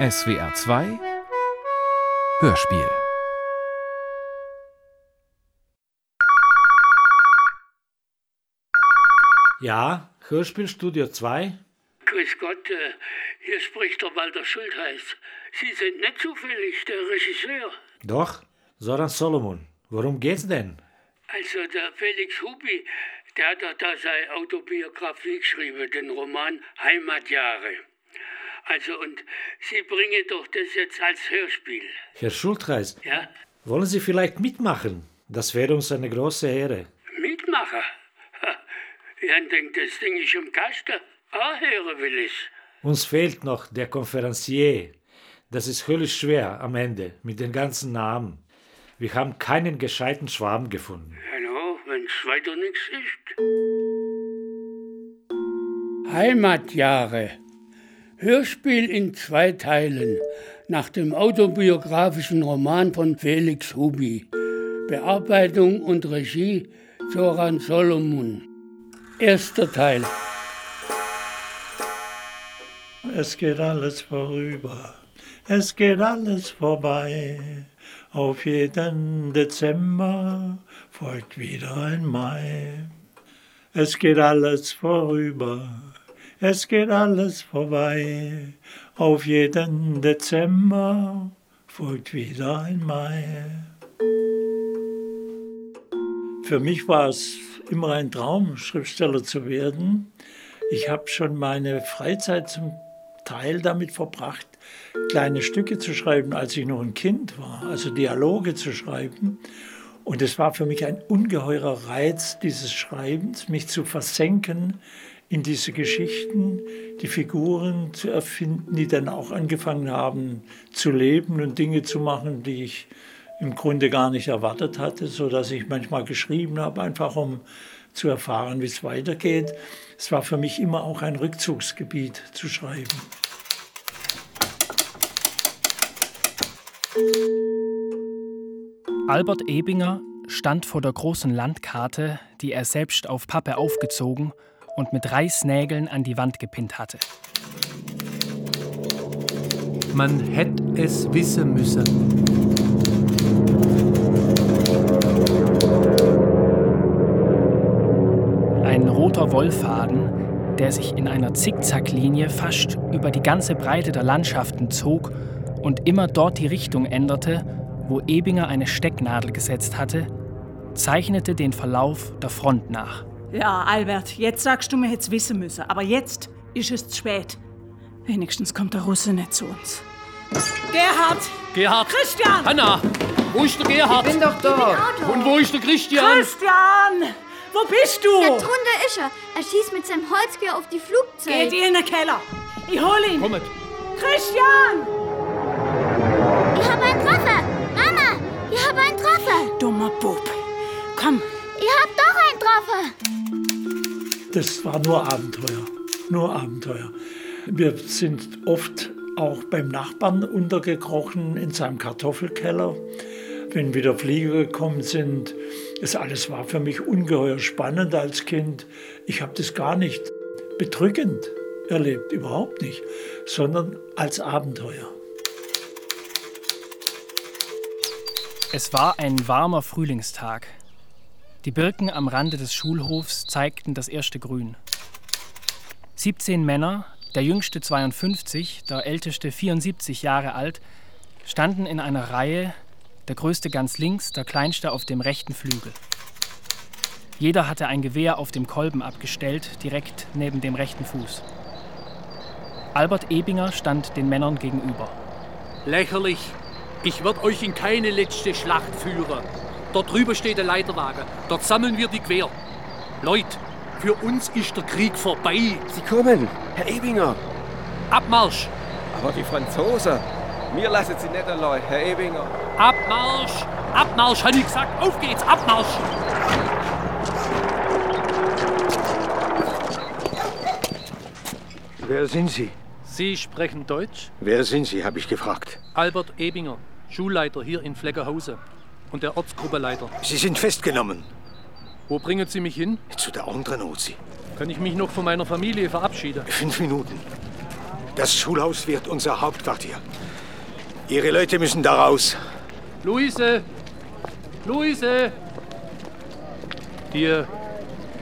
SWR 2 Hörspiel Ja, Hörspielstudio 2? Grüß Gott, äh, hier spricht der Walter Schultheiß. Sie sind nicht zufällig der Regisseur. Doch, Soran Solomon. Worum geht's denn? Also der Felix Hubi, der hat da seine Autobiografie geschrieben, den Roman Heimatjahre. Also und Sie bringen doch das jetzt als Hörspiel. Herr Schultheiß, Ja? wollen Sie vielleicht mitmachen? Das wäre uns eine große Ehre. Mitmacher? Ich denkt, das Ding ist im Kasten. Ah, hören will ich. Uns fehlt noch der Konferencier. Das ist höllisch schwer am Ende mit den ganzen Namen. Wir haben keinen gescheiten Schwaben gefunden. Hallo, wenn's weiter nichts ist. Heimatjahre. Hörspiel in zwei Teilen nach dem autobiografischen Roman von Felix Hubi. Bearbeitung und Regie Zoran Solomon. Erster Teil. Es geht alles vorüber, es geht alles vorbei. Auf jeden Dezember folgt wieder ein Mai. Es geht alles vorüber, es geht alles vorbei. Auf jeden Dezember folgt wieder ein Mai. Für mich war es immer ein Traum, Schriftsteller zu werden. Ich habe schon meine Freizeit zum Teil damit verbracht, kleine Stücke zu schreiben, als ich noch ein Kind war, also Dialoge zu schreiben. Und es war für mich ein ungeheurer Reiz dieses Schreibens, mich zu versenken in diese Geschichten, die Figuren zu erfinden, die dann auch angefangen haben zu leben und Dinge zu machen, die ich im Grunde gar nicht erwartet hatte, so dass ich manchmal geschrieben habe, einfach um zu erfahren, wie es weitergeht. Es war für mich immer auch ein Rückzugsgebiet zu schreiben. Albert Ebinger stand vor der großen Landkarte, die er selbst auf Pappe aufgezogen und mit Reißnägeln an die Wand gepinnt hatte. Man hätte es wissen müssen. Ein roter Wollfaden, der sich in einer Zickzacklinie fast über die ganze Breite der Landschaften zog und immer dort die Richtung änderte, wo Ebinger eine Stecknadel gesetzt hatte, zeichnete den Verlauf der Front nach. Ja, Albert, jetzt sagst du mir, hätt's wissen müssen. Aber jetzt ist es zu spät. Wenigstens kommt der Russe nicht zu uns. Gerhard! Gerhard! Christian! Hanna! Wo ist der Gerhard? bin doch da. Und wo ist der Christian? Christian! Wo bist Da du? drunter ist er. Er schießt mit seinem Holzgewehr auf die Geht Flugzeuge. ihr in den Keller. Ich hol ihn. Kommet! Christian! Ich habe einen Treffer. Mama, ich habe einen Treffer. Dummer Bub. Komm, Ich habe doch einen Treffer. Das war nur Abenteuer, nur Abenteuer. Wir sind oft auch beim Nachbarn untergekrochen in seinem Kartoffelkeller. Wenn wieder Flieger gekommen sind, das alles war für mich ungeheuer spannend als Kind. Ich habe das gar nicht bedrückend erlebt, überhaupt nicht, sondern als Abenteuer. Es war ein warmer Frühlingstag. Die Birken am Rande des Schulhofs zeigten das erste Grün. 17 Männer, der jüngste 52, der älteste 74 Jahre alt, standen in einer Reihe, der größte ganz links, der kleinste auf dem rechten Flügel. Jeder hatte ein Gewehr auf dem Kolben abgestellt, direkt neben dem rechten Fuß. Albert Ebinger stand den Männern gegenüber. Lächerlich! Ich werd euch in keine letzte Schlacht führen. Dort drüber steht der Leiterwagen. Dort sammeln wir die Quer. Leute, für uns ist der Krieg vorbei. Sie kommen, Herr Ebinger. Abmarsch! Aber die Franzosen, mir lassen Sie nicht allein, Herr Ebinger. Abmarsch! Abmarsch, habe ich gesagt. Auf geht's, Abmarsch! Wer sind Sie? Sie sprechen Deutsch? Wer sind Sie, habe ich gefragt. Albert Ebinger, Schulleiter hier in Fleckerhausen und der Ortsgruppeleiter. Sie sind festgenommen. Wo bringen Sie mich hin? Zu der anderen Ozi. Kann ich mich noch von meiner Familie verabschieden? Fünf Minuten. Das Schulhaus wird unser Hauptquartier. Ihre Leute müssen da raus. Luise! Luise! Ihr,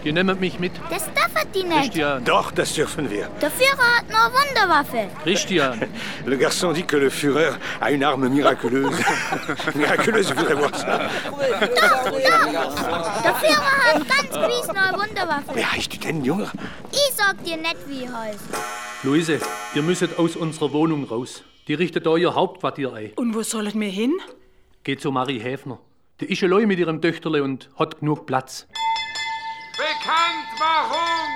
ihr nehmt mich mit. Das darf die nicht. Christian, Doch, das dürfen wir. Der Führer hat nur Wunderwaffe. Christian, Le garçon dit que le Führer a une arme miraculeuse. miraculeuse, voudrais voir ça. Der Führer hat ganz gewiss neue Wunderwaffe. Wie heißt du denn, Junge? Ich sag dir nicht, wie ich heiße. Luise, ihr müsstet aus unserer Wohnung raus. Die richtet da ihr Hauptquartier ein. Und wo sollen wir hin? Geht zu Marie Häfner. Die ist allein mit ihrem Töchterle und hat genug Platz. Bekanntmachung!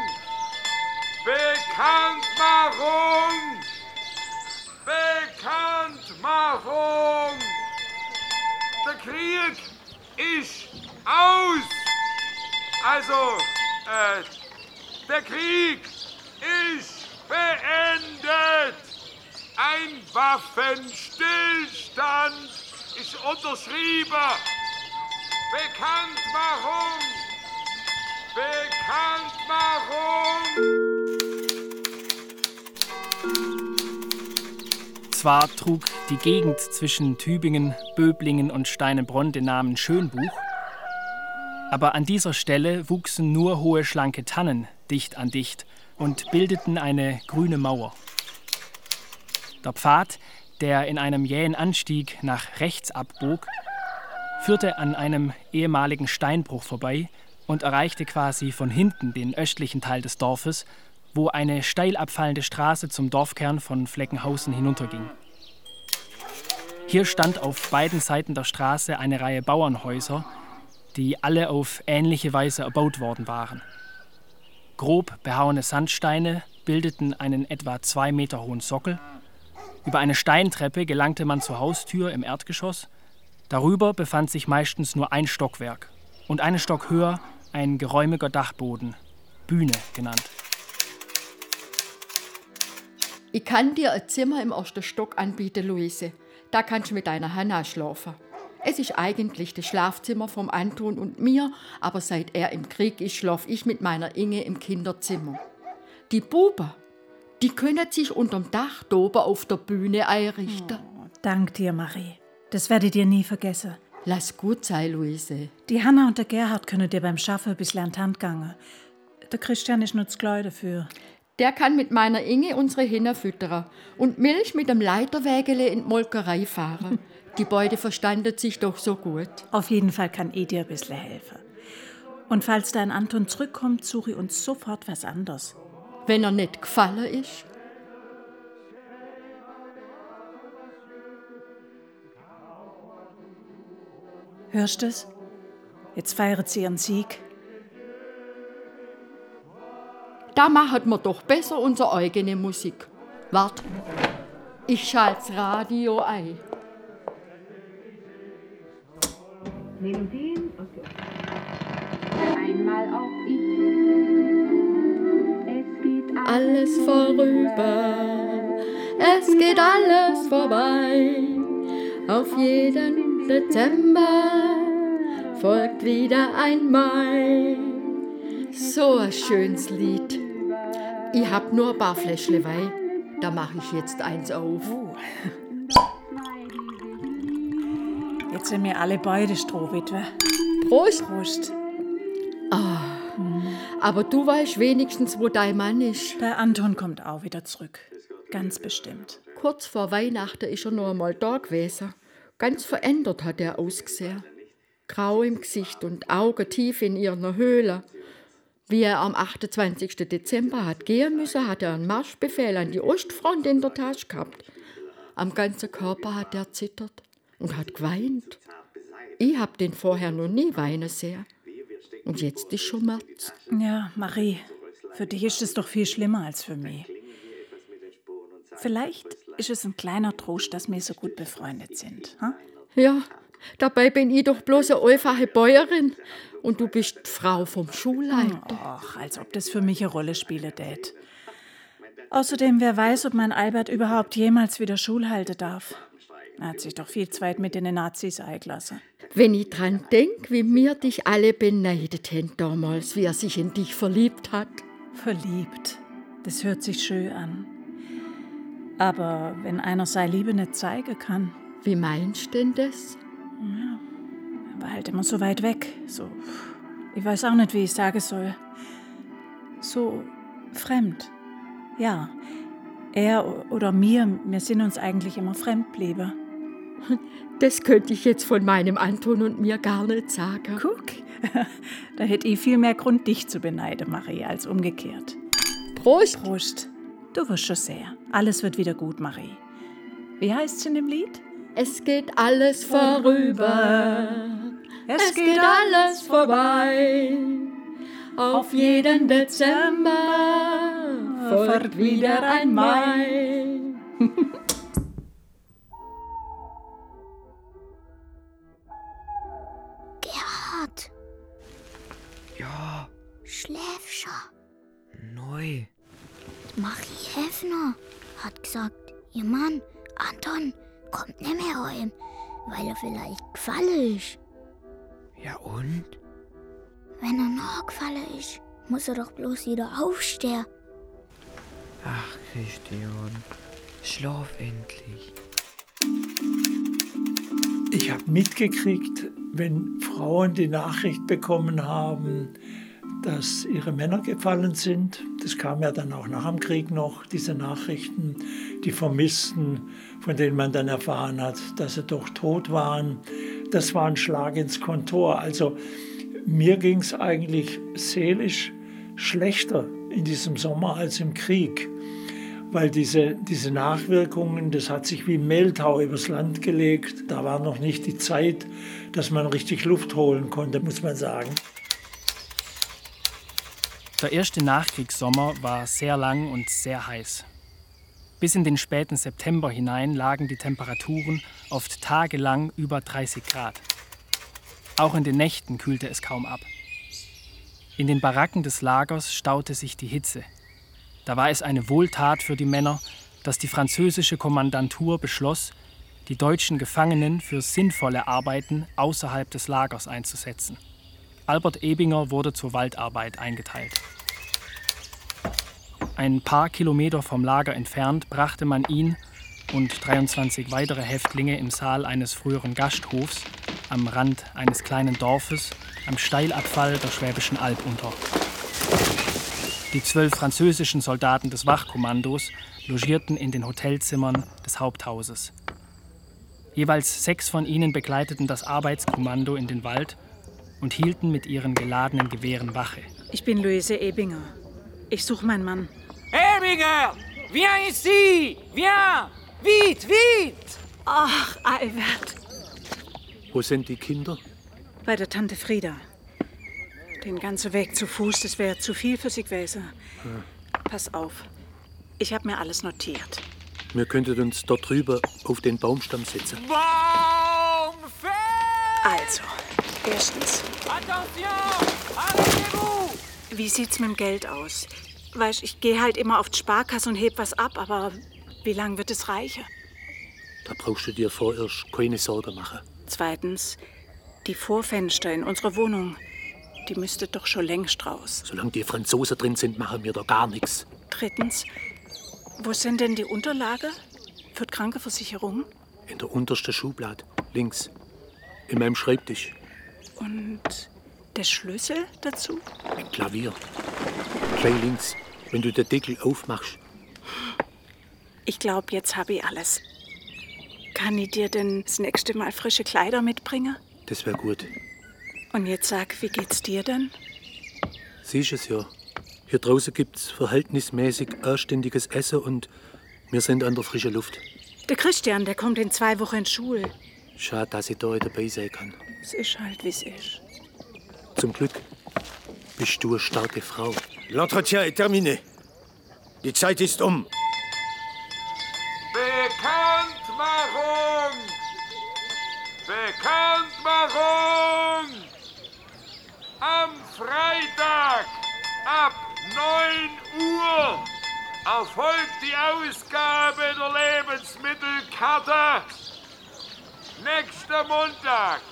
Bekanntmachung! Bekanntmachung! Der Krieg ist aus! Also, äh, der Krieg ist beendet! Ein Waffenstillstand ist unterschrieben! Bekanntmachung! Zwar trug die Gegend zwischen Tübingen, Böblingen und Steinebronn den Namen Schönbuch, aber an dieser Stelle wuchsen nur hohe, schlanke Tannen dicht an dicht und bildeten eine grüne Mauer. Der Pfad, der in einem jähen Anstieg nach rechts abbog, führte an einem ehemaligen Steinbruch vorbei und erreichte quasi von hinten den östlichen Teil des Dorfes, wo eine steil abfallende Straße zum Dorfkern von Fleckenhausen hinunterging. Hier stand auf beiden Seiten der Straße eine Reihe Bauernhäuser, die alle auf ähnliche Weise erbaut worden waren. Grob behauene Sandsteine bildeten einen etwa zwei Meter hohen Sockel. Über eine Steintreppe gelangte man zur Haustür im Erdgeschoss. Darüber befand sich meistens nur ein Stockwerk und einen Stock höher ein geräumiger Dachboden, Bühne genannt. Ich kann dir ein Zimmer im ersten Stock anbieten, Luise. Da kannst du mit deiner Hanna schlafen. Es ist eigentlich das Schlafzimmer vom Anton und mir, aber seit er im Krieg ist, schlaf ich mit meiner Inge im Kinderzimmer. Die Buben, die können sich unterm Dach oben auf der Bühne einrichten. Dank dir, Marie. Das werde ich dir nie vergessen. Lass gut sein, Luise. Die Hanna und der Gerhard können dir beim Schaffen ein bisschen an die Hand gangen. Der Christian ist nur zu klein dafür. Der kann mit meiner Inge unsere Hinder füttern und Milch mit dem Leiterwägele in die Molkerei fahren. Die beide verstanden sich doch so gut. Auf jeden Fall kann ich dir ein bisschen helfen. Und falls dein Anton zurückkommt, suche ich uns sofort was anderes. Wenn er nicht gefallen ist. Hörst du es? Jetzt feiert sie ihren Sieg. Da machen wir doch besser unsere eigene Musik. Wart, ich schalte Radio ein. Melodien, okay. Einmal auch ich. Es geht Alles vorüber, es geht alles vorbei. Auf jeden Dezember folgt wieder ein Mai. So ein schönes Lied. Ich hab nur ein paar Fläschle Wein. Da mache ich jetzt eins auf. Jetzt sind wir alle beide Strohwitwe. Prost! Prost. Ah, aber du weißt wenigstens, wo dein Mann ist. Der Anton kommt auch wieder zurück. Ganz bestimmt. Kurz vor Weihnachten ist er noch einmal da gewesen. Ganz verändert hat er ausgesehen. Grau im Gesicht und Augen tief in ihrer Höhle. Wie er am 28. Dezember hat gehen müssen, hat er einen Marschbefehl an die Ostfront in der Tasche gehabt. Am ganzen Körper hat er zittert und hat geweint. Ich hab den vorher noch nie weinen sehen. Und jetzt ist schon März. Ja, Marie, für dich ist es doch viel schlimmer als für mich. Vielleicht ist es ein kleiner Trost, dass wir so gut befreundet sind. Hm? Ja, dabei bin ich doch bloß eine einfache Bäuerin und du bist die Frau vom Schulleiter. Ach, als ob das für mich eine Rolle spiele, Dad. Außerdem, wer weiß, ob mein Albert überhaupt jemals wieder Schul halten darf. Er hat sich doch viel zu weit mit den Nazis eingelassen. Wenn ich dran denk, wie mir dich alle beneidet haben damals, wie er sich in dich verliebt hat. Verliebt. Das hört sich schön an. Aber wenn einer seine Liebe nicht zeigen kann. Wie meinst du denn das? Ja, er war halt immer so weit weg. So, ich weiß auch nicht, wie ich sagen soll. So fremd. Ja, er oder mir, wir sind uns eigentlich immer fremd geblieben. Das könnte ich jetzt von meinem Anton und mir gar nicht sagen. Guck, da hätte ich viel mehr Grund, dich zu beneiden, Marie, als umgekehrt. Prost! Prost. Du wirst schon sehr. Alles wird wieder gut, Marie. Wie heißt es in dem Lied? Es geht alles vorüber. Es, Es geht alles vorbei. Auf jeden Dezember folgt wieder ein Mai. Gerhard, Ja, schläf schon. neu. Marie Heffner hat gesagt, ihr Mann, Anton, kommt nicht mehr heim, weil er vielleicht gefallen ist. Ja und? Wenn er nachgefallen ist, muss er doch bloß wieder aufstehen. Ach, Christian, schlaf endlich. Ich habe mitgekriegt, wenn Frauen die Nachricht bekommen haben, dass ihre Männer gefallen sind. Das kam ja dann auch nach dem Krieg noch, diese Nachrichten, die Vermissten, von denen man dann erfahren hat, dass sie doch tot waren. Das war ein Schlag ins Kontor. Also mir ging es eigentlich seelisch schlechter in diesem Sommer als im Krieg weil diese, diese Nachwirkungen, das hat sich wie Mehltau übers Land gelegt. Da war noch nicht die Zeit, dass man richtig Luft holen konnte, muss man sagen. Der erste Nachkriegssommer war sehr lang und sehr heiß. Bis in den späten September hinein lagen die Temperaturen oft tagelang über 30 Grad. Auch in den Nächten kühlte es kaum ab. In den Baracken des Lagers staute sich die Hitze. Da war es eine Wohltat für die Männer, dass die französische Kommandantur beschloss, die deutschen Gefangenen für sinnvolle Arbeiten außerhalb des Lagers einzusetzen. Albert Ebinger wurde zur Waldarbeit eingeteilt. Ein paar Kilometer vom Lager entfernt brachte man ihn und 23 weitere Häftlinge im Saal eines früheren Gasthofs am Rand eines kleinen Dorfes am Steilabfall der Schwäbischen Alb unter. Die zwölf französischen Soldaten des Wachkommandos logierten in den Hotelzimmern des Haupthauses. Jeweils sechs von ihnen begleiteten das Arbeitskommando in den Wald und hielten mit ihren geladenen Gewehren Wache. Ich bin Luise Ebinger. Ich suche meinen Mann. Ebinger! Viens ici! Viens! Vite, vite! Ach, Albert. Wo sind die Kinder? Bei der Tante Frieda. Den ganzen Weg zu Fuß, das wäre zu viel für sie gewesen. Pass auf. Ich habe mir alles notiert. Wir könnten uns dort drüber auf den Baumstamm setzen. Baumfest! Also, erstens, wie sieht's mit dem Geld aus? Weißt, ich gehe halt immer auf die Sparkasse und heb was ab, aber wie lange wird es reichen? Da brauchst du dir vorerst keine Sorge machen. Zweitens, die Vorfenster in unserer Wohnung, die müsste doch schon längst raus. Solange die Franzosen drin sind, machen wir da gar nichts. Drittens, wo sind denn die Unterlagen für die Krankenversicherung? In der untersten Schublade, links. In meinem Schreibtisch. Und der Schlüssel dazu? Im Klavier. Gleich links. Wenn du den Deckel aufmachst. Ich glaube, jetzt habe ich alles. Kann ich dir denn das nächste Mal frische Kleider mitbringen? Das wäre gut. Und jetzt sag, wie geht's dir denn? Siehst es ja. Hier draußen gibt's verhältnismäßig anständiges Essen und wir sind an der frischen Luft. Der Christian, der kommt in zwei Wochen in Schule. Schade, dass ich da dabei sein kann. Es ist halt, wie es ist. Zum Glück bist du eine starke Frau. L'entretien est terminé. Die Zeit ist um. Bekanntmachung! Bekanntmachung! Am Freitag ab 9 Uhr erfolgt die Ausgabe der Lebensmittelkarte. Nächster Montag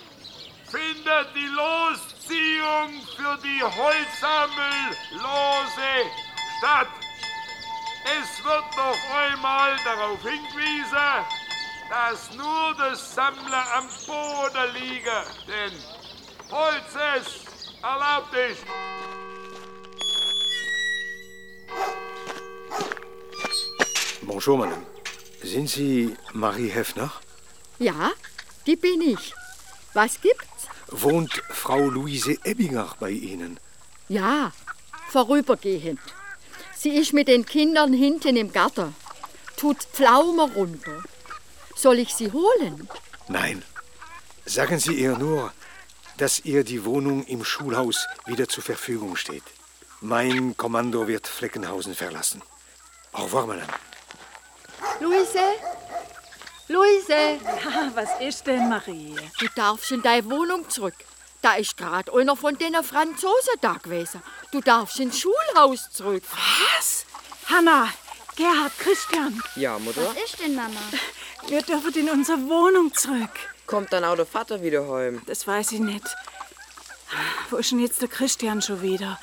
findet die Losziehung für die Holzsammellose statt. Es wird noch einmal darauf hingewiesen, dass nur das Sammler am Boden liege, denn Holz ist erlaubt ist. Bonjour, Madame. Sind Sie Marie Heffner? Ja, die bin ich. Was gibt's? Wohnt Frau Luise Ebbinger bei Ihnen? Ja, vorübergehend. Sie ist mit den Kindern hinten im Garten. Tut Pflaume runter. Soll ich sie holen? Nein. Sagen Sie ihr nur, dass ihr die Wohnung im Schulhaus wieder zur Verfügung steht. Mein Kommando wird Fleckenhausen verlassen. Au revoir, Madame. Luise? Luise? Ja, was ist denn, Marie? Du darfst in deine Wohnung zurück. Da ist gerade einer von den Franzosen da gewesen. Du darfst ins Schulhaus zurück. Was? Hanna, Gerhard, Christian. Ja, Mutter? Was ist denn, Mama? Wir dürfen in unsere Wohnung zurück. Kommt dann auch der Vater wieder heim? Das weiß ich nicht. Wo ist denn jetzt der Christian schon wieder?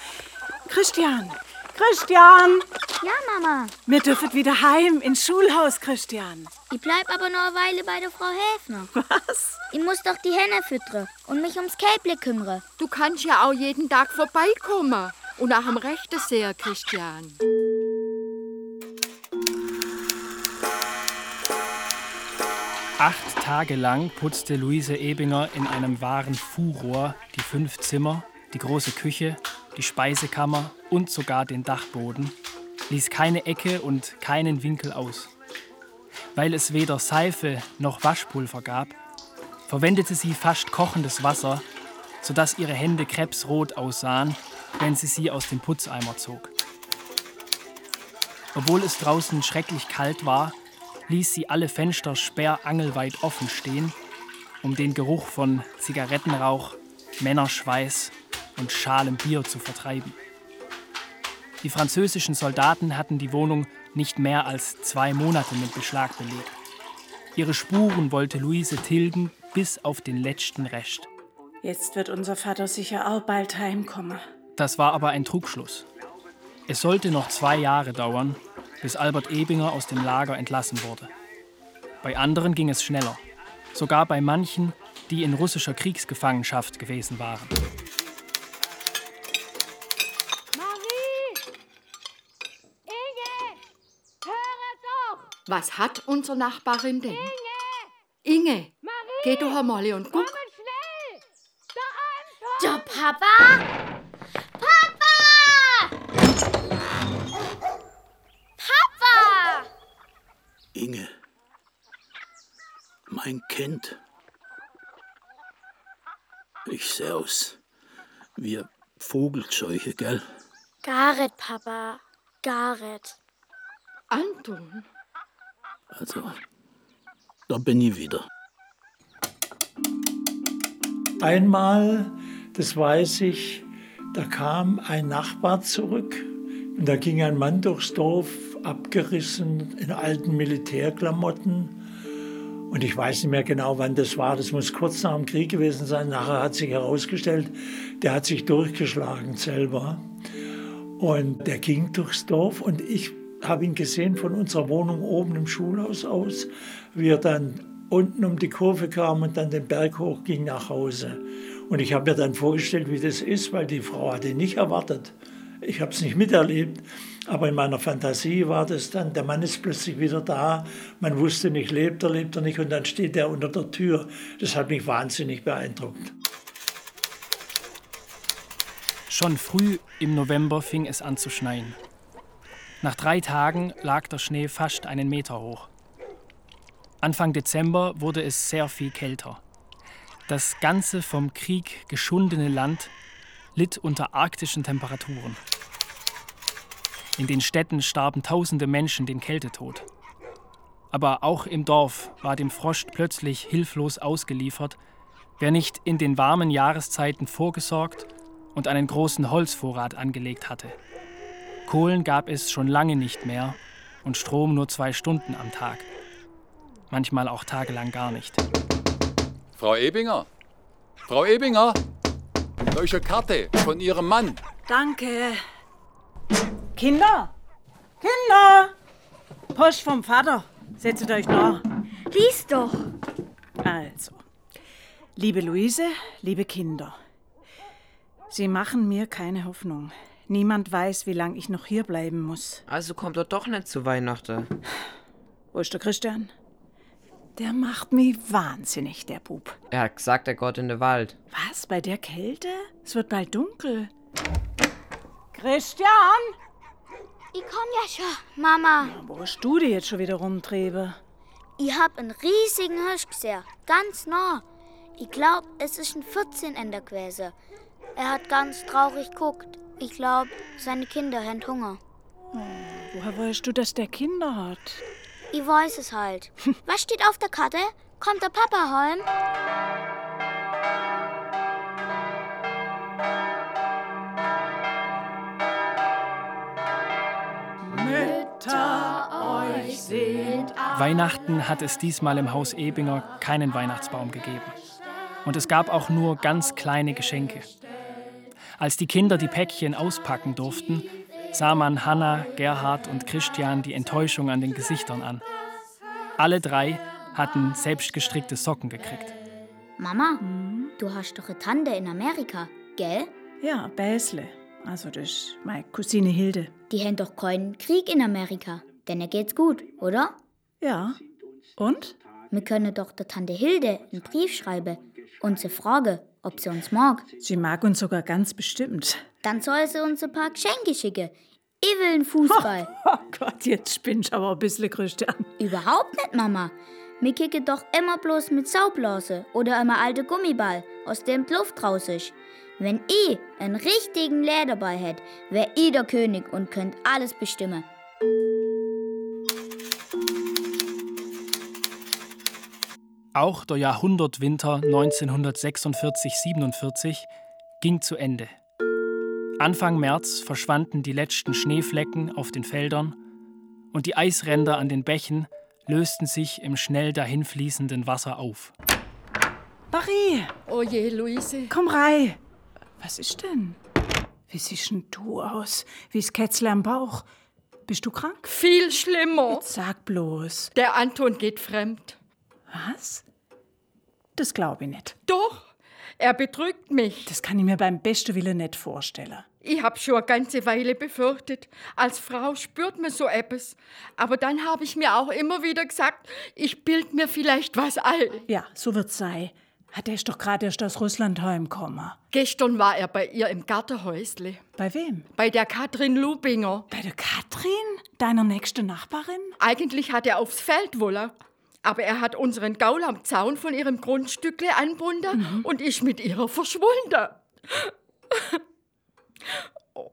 Christian! Christian! Ja, Mama. Wir dürfen wieder heim ins Schulhaus, Christian. Ich bleib aber noch eine Weile bei der Frau Häfner. Was? Ich muss doch die Henne füttern und mich ums Kälble kümmern. Du kannst ja auch jeden Tag vorbeikommen. Und nach dem Rechten sehr, Christian. Acht Tage lang putzte Luise Ebinger in einem wahren Furor die fünf Zimmer, die große Küche, die Speisekammer und sogar den Dachboden, ließ keine Ecke und keinen Winkel aus. Weil es weder Seife noch Waschpulver gab, verwendete sie fast kochendes Wasser, sodass ihre Hände krebsrot aussahen, wenn sie sie aus dem Putzeimer zog. Obwohl es draußen schrecklich kalt war, ließ sie alle Fenster sperrangelweit offen stehen, um den Geruch von Zigarettenrauch, Männerschweiß und schalem Bier zu vertreiben. Die französischen Soldaten hatten die Wohnung nicht mehr als zwei Monate mit Beschlag belegt. Ihre Spuren wollte Luise tilgen bis auf den letzten Rest. Jetzt wird unser Vater sicher auch bald heimkommen. Das war aber ein Trugschluss. Es sollte noch zwei Jahre dauern, bis Albert Ebinger aus dem Lager entlassen wurde. Bei anderen ging es schneller. Sogar bei manchen, die in russischer Kriegsgefangenschaft gewesen waren. Was hat unsere Nachbarin denn? Inge! Inge! Geh doch einmal und guck. Der Papa? Papa! Papa! Inge, mein Kind. Ich seh aus wie Vogelscheuche, gell? Gareth, Papa. Gareth. Anton? Also, da bin ich wieder. Einmal, das weiß ich, da kam ein Nachbar zurück und da ging ein Mann durchs Dorf, abgerissen in alten Militärklamotten. Und ich weiß nicht mehr genau, wann das war. Das muss kurz nach dem Krieg gewesen sein. Nachher hat sich herausgestellt, der hat sich durchgeschlagen selber. Und der ging durchs Dorf und ich habe ihn gesehen von unserer Wohnung oben im Schulhaus aus, wie er dann unten um die Kurve kam und dann den Berg hoch ging nach Hause. Und ich habe mir dann vorgestellt, wie das ist, weil die Frau hatte nicht erwartet. Ich habe es nicht miterlebt, aber in meiner Fantasie war das dann, der Mann ist plötzlich wieder da, man wusste nicht, lebt er, lebt er nicht und dann steht er unter der Tür. Das hat mich wahnsinnig beeindruckt. Schon früh im November fing es an zu schneien. Nach drei Tagen lag der Schnee fast einen Meter hoch. Anfang Dezember wurde es sehr viel kälter. Das ganze vom Krieg geschundene Land litt unter arktischen Temperaturen. In den Städten starben tausende Menschen den Kältetod. Aber auch im Dorf war dem Frost plötzlich hilflos ausgeliefert, wer nicht in den warmen Jahreszeiten vorgesorgt und einen großen Holzvorrat angelegt hatte. Kohlen gab es schon lange nicht mehr und Strom nur zwei Stunden am Tag. Manchmal auch tagelang gar nicht. Frau Ebinger? Frau Ebinger? Neue Karte von Ihrem Mann. Danke. Kinder! Kinder! Post vom Vater. Setzt euch nach. Lies doch. Also, liebe Luise, liebe Kinder. Sie machen mir keine Hoffnung. Niemand weiß, wie lange ich noch hier bleiben muss. Also kommt er doch nicht zu Weihnachten. Wo ist der Christian? Der macht mich wahnsinnig, der Bub. Er hat gesagt, er geht in den Wald. Was, bei der Kälte? Es wird bald dunkel. Christian! Ich komm ja schon, Mama. Wo hast du dich jetzt schon wieder rumtriebe? Ich hab einen riesigen Hirsch gesehen, ganz nah. Ich glaub, es ist ein 14-Ender gewesen. Er hat ganz traurig geguckt. Ich glaub, seine Kinder haben Hunger. Woher weißt du, dass der Kinder hat? Ich weiß es halt. Was steht auf der Karte? Kommt der Papa heim? Mütter, euch sind Weihnachten hat es diesmal im Haus Ebinger keinen Weihnachtsbaum gegeben. Und es gab auch nur ganz kleine Geschenke. Als die Kinder die Päckchen auspacken durften, sah man Hanna, Gerhard und Christian die Enttäuschung an den Gesichtern an. Alle drei hatten selbstgestrickte Socken gekriegt. Mama, du hast doch eine Tante in Amerika, gell? Ja, Bäsle. Also das ist meine Cousine Hilde. Die haben doch keinen Krieg in Amerika. Denn geht's gut, oder? Ja. Und? Wir können doch der Tante Hilde einen Brief schreiben und sie fragen, ob sie uns mag. Sie mag uns sogar ganz bestimmt. Dann soll sie uns ein paar Geschenke schicken. Ich will einen Fußball. Oh Gott, jetzt spinnst aber ein bisschen, Christian. Überhaupt nicht, Mama. Wir kicken doch immer bloß mit Saublase oder einem alten Gummiball, aus dem die Luft raus ist. Wenn ich einen richtigen Lederball hätte, wär ich der König und könnt alles bestimmen. Auch der Jahrhundertwinter 1946-47 ging zu Ende. Anfang März verschwanden die letzten Schneeflecken auf den Feldern und die Eisränder an den Bächen lösten sich im schnell dahinfließenden Wasser auf. Marie! Oh je, Luise. Komm rein! Was ist denn? Wie siehst denn du aus? Wie ist Kätzle am Bauch? Bist du krank? Viel schlimmer. Jetzt sag bloß. Der Anton geht fremd. Was? Das glaube ich nicht. Doch, er betrügt mich. Das kann ich mir beim besten Willen nicht vorstellen. Ich hab schon eine ganze Weile befürchtet. Als Frau spürt man so etwas. Aber dann habe ich mir auch immer wieder gesagt, ich bild mir vielleicht was all. Ja, so wird's sein. Hat er ist doch gerade erst aus Russland heimgekommen. Gestern war er bei ihr im Gartenhäusle. Bei wem? Bei der Katrin Lubinger. Bei der Katrin? Deiner nächsten Nachbarin? Eigentlich hat er aufs Feld wollen. Aber er hat unseren Gaul am Zaun von ihrem Grundstückle anbunden mhm. und ist mit ihrer verschwunden.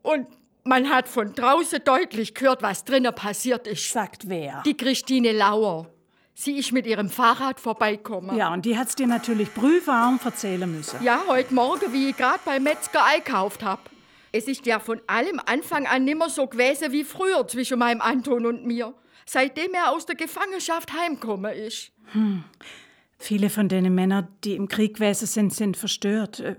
Und man hat von draußen deutlich gehört, was drinnen passiert ist. Sagt wer? Die Christine Lauer. Sie ist mit ihrem Fahrrad vorbeigekommen. Ja, und die hat's dir natürlich brühwarm erzählen müssen. Ja, heute Morgen, wie ich gerade beim Metzger einkauft hab. Es ist ja von allem Anfang an nimmer so gewesen wie früher zwischen meinem Anton und mir, seitdem er aus der Gefangenschaft heimgekommen ist. Hm. Viele von den Männern, die im Krieg gewesen sind, sind verstört. Äh,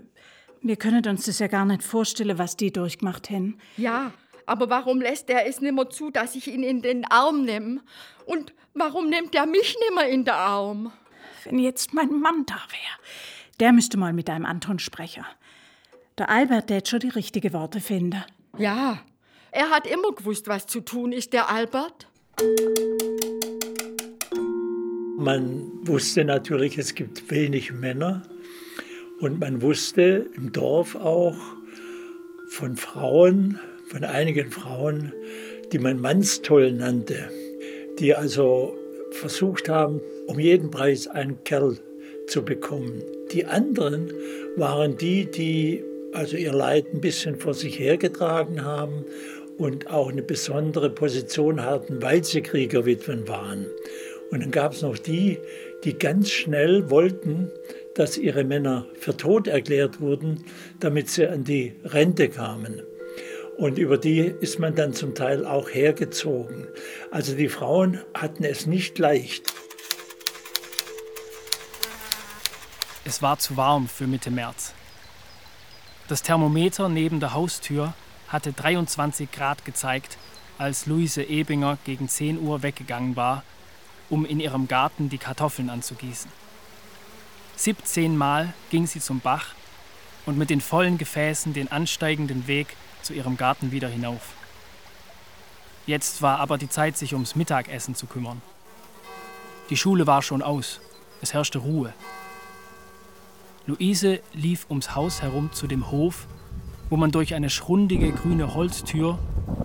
Wir können uns das ja gar nicht vorstellen, was die durchgemacht haben. Ja, aber warum lässt er es nimmer zu, dass ich ihn in den Arm nehme? Und warum nimmt er mich nimmer in den Arm? Wenn jetzt mein Mann da wäre, der müsste mal mit deinem Anton sprechen. Der Albert, der schon die richtigen Worte finden. Ja, er hat immer gewusst, was zu tun ist, der Albert. Man wusste natürlich, es gibt wenig Männer. Und man wusste im Dorf auch von Frauen, von einigen Frauen, die man Mannstoll nannte, die also versucht haben, um jeden Preis einen Kerl zu bekommen. Die anderen waren die, die also ihr Leid ein bisschen vor sich hergetragen haben und auch eine besondere Position hatten, weil sie Kriegerwitwen waren. Und dann gab es noch die, die ganz schnell wollten, dass ihre Männer für tot erklärt wurden, damit sie an die Rente kamen. Und über die ist man dann zum Teil auch hergezogen. Also die Frauen hatten es nicht leicht. Es war zu warm für Mitte März. Das Thermometer neben der Haustür hatte 23 Grad gezeigt als Luise Ebinger gegen 10 Uhr weggegangen war, um in ihrem Garten die Kartoffeln anzugießen. 17 Mal ging sie zum Bach und mit den vollen Gefäßen den ansteigenden Weg zu ihrem Garten wieder hinauf. Jetzt war aber die Zeit, sich ums Mittagessen zu kümmern. Die Schule war schon aus, es herrschte Ruhe. Luise lief ums Haus herum zu dem Hof, wo man durch eine schrundige grüne Holztür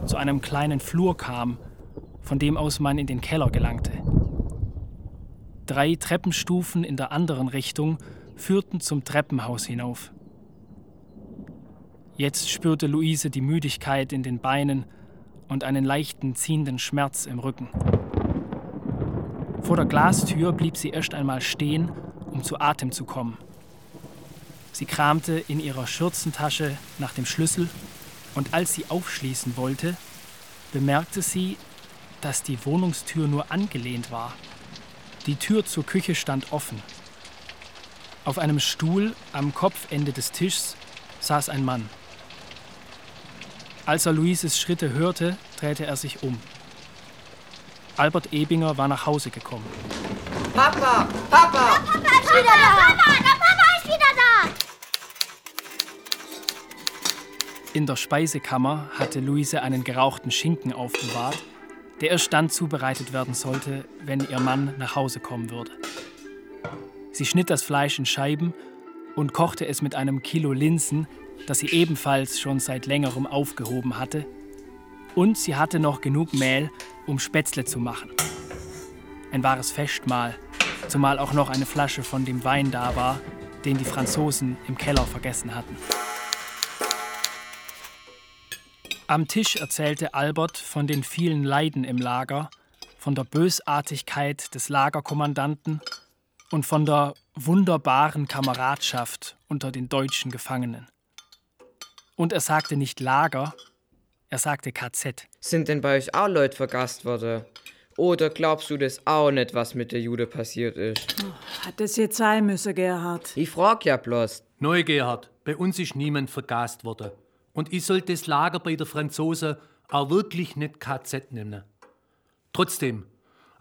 zu einem kleinen Flur kam, von dem aus man in den Keller gelangte. Drei Treppenstufen in der anderen Richtung führten zum Treppenhaus hinauf. Jetzt spürte Luise die Müdigkeit in den Beinen und einen leichten ziehenden Schmerz im Rücken. Vor der Glastür blieb sie erst einmal stehen, um zu Atem zu kommen. Sie kramte in ihrer Schürzentasche nach dem Schlüssel und als sie aufschließen wollte, bemerkte sie, dass die Wohnungstür nur angelehnt war. Die Tür zur Küche stand offen. Auf einem Stuhl am Kopfende des Tischs saß ein Mann. Als er Luises Schritte hörte, drehte er sich um. Albert Ebinger war nach Hause gekommen. Papa! Papa! Papa ist wieder da! Papa, der Papa In der Speisekammer hatte Luise einen gerauchten Schinken aufbewahrt, der erst dann zubereitet werden sollte, wenn ihr Mann nach Hause kommen würde. Sie schnitt das Fleisch in Scheiben und kochte es mit einem Kilo Linsen, das sie ebenfalls schon seit längerem aufgehoben hatte. Und sie hatte noch genug Mehl, um Spätzle zu machen. Ein wahres Festmahl, zumal auch noch eine Flasche von dem Wein da war, den die Franzosen im Keller vergessen hatten. Am Tisch erzählte Albert von den vielen Leiden im Lager, von der Bösartigkeit des Lagerkommandanten und von der wunderbaren Kameradschaft unter den deutschen Gefangenen. Und er sagte nicht Lager, er sagte KZ. Sind denn bei euch auch Leute vergast worden? Oder glaubst du das auch nicht, was mit der Jude passiert ist? Hat das jetzt sein müssen, Gerhard? Ich frag ja bloß. Neu, Gerhard, bei uns ist niemand vergast worden. Und ich soll das Lager bei der Franzosen auch wirklich nicht KZ nennen. Trotzdem,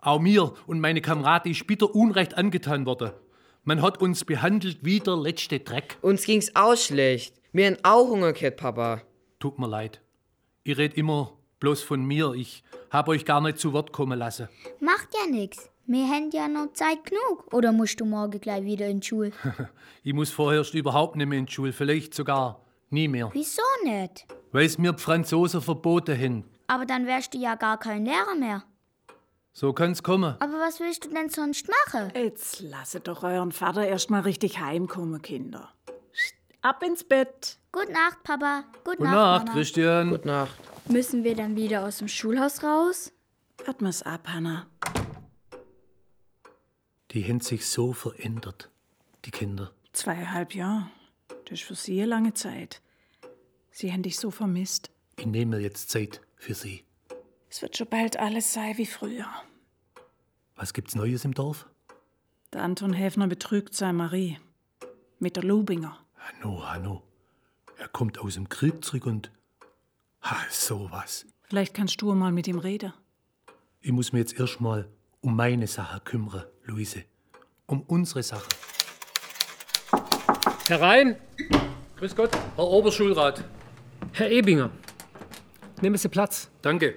auch mir und meine Kameraden ist bitter Unrecht angetan worden. Man hat uns behandelt wie der letzte Dreck. Uns ging's auch schlecht. Mir haben auch Hunger gehabt, Papa. Tut mir leid. Ich red immer bloß von mir. Ich hab euch gar nicht zu Wort kommen lassen. Macht ja nix. Wir haben ja noch Zeit genug. Oder musst du morgen gleich wieder in die Schule? ich muss vorerst überhaupt nicht mehr in die Schule. Vielleicht sogar nie mehr. Wieso nicht? Weil es mir die Franzosen verboten haben. Aber dann wärst du ja gar kein Lehrer mehr. So kann's kommen. Aber was willst du denn sonst machen? Jetzt lasset doch euren Vater erst mal richtig heimkommen, Kinder. Ab ins Bett. Gute Nacht, Papa. Gute, Gute Nacht, Nacht. Christian. Gute Nacht. Müssen wir dann wieder aus dem Schulhaus raus? Wart mal's ab, Hanna. Die haben sich so verändert, die Kinder. Zweieinhalb Jahre. Das ist für sie eine lange Zeit. Sie haben dich so vermisst. Ich nehme mir jetzt Zeit für sie. Es wird schon bald alles sein wie früher. Was gibt's Neues im Dorf? Der Anton Häfner betrügt seine Marie. Mit der Lubinger. Hanno, Hanno. Er kommt aus dem Krieg zurück und. Ha, sowas. Vielleicht kannst du mal mit ihm reden. Ich muss mir jetzt erstmal um meine Sache kümmern, Luise. Um unsere Sache. Herein! Grüß Gott, Herr Oberschulrat. Herr Ebinger, nehmen Sie Platz. Danke.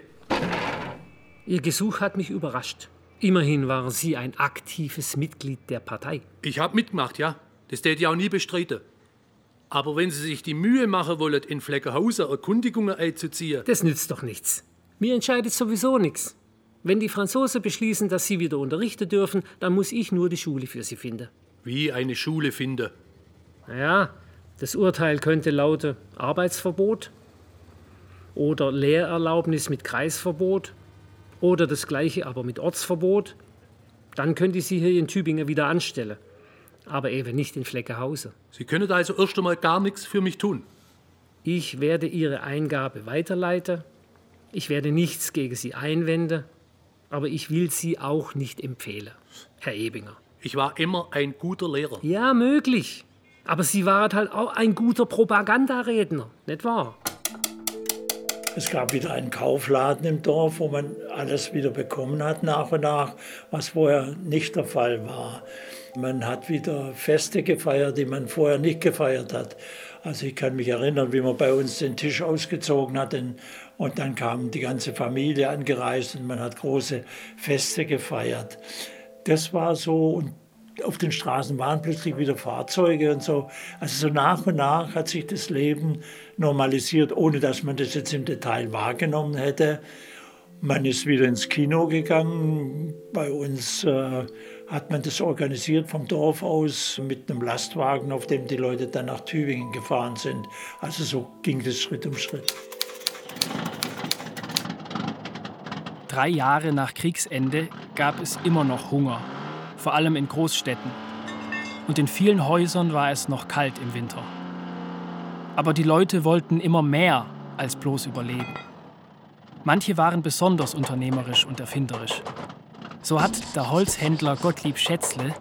Ihr Gesuch hat mich überrascht. Immerhin waren Sie ein aktives Mitglied der Partei. Ich hab mitgemacht, ja. Das tät ich auch nie bestreiten. Aber wenn Sie sich die Mühe machen wollen, in Fleckerhausen Erkundigungen einzuziehen. Das nützt doch nichts. Mir entscheidet sowieso nichts. Wenn die Franzosen beschließen, dass Sie wieder unterrichten dürfen, dann muss ich nur die Schule für Sie finden. Wie eine Schule finden. Naja, das Urteil könnte lauten Arbeitsverbot oder Lehrerlaubnis mit Kreisverbot oder das gleiche aber mit Ortsverbot. Dann könnte ich Sie hier in Tübingen wieder anstellen. Aber eben nicht in Fleckehausen. Sie können also erst einmal gar nichts für mich tun. Ich werde Ihre Eingabe weiterleiten. Ich werde nichts gegen Sie einwenden. Aber ich will Sie auch nicht empfehlen, Herr Ebinger. Ich war immer ein guter Lehrer. Ja, möglich. Aber Sie waren halt auch ein guter Propagandaredner, nicht wahr? Es gab wieder einen Kaufladen im Dorf, wo man alles wieder bekommen hat nach und nach, was vorher nicht der Fall war. Man hat wieder Feste gefeiert, die man vorher nicht gefeiert hat. Also ich kann mich erinnern, wie man bei uns den Tisch ausgezogen hat und dann kam die ganze Familie angereist und man hat große Feste gefeiert. Das war so und auf den Straßen waren plötzlich wieder Fahrzeuge und so. Also so nach und nach hat sich das Leben normalisiert, ohne dass man das jetzt im Detail wahrgenommen hätte. Man ist wieder ins Kino gegangen. Bei uns äh, hat man das organisiert vom Dorf aus mit einem Lastwagen, auf dem die Leute dann nach Tübingen gefahren sind. Also so ging das Schritt um Schritt. Drei Jahre nach Kriegsende gab es immer noch Hunger vor allem in Großstädten. Und in vielen Häusern war es noch kalt im Winter. Aber die Leute wollten immer mehr als bloß überleben. Manche waren besonders unternehmerisch und erfinderisch. So hat der Holzhändler Gottlieb Schätzle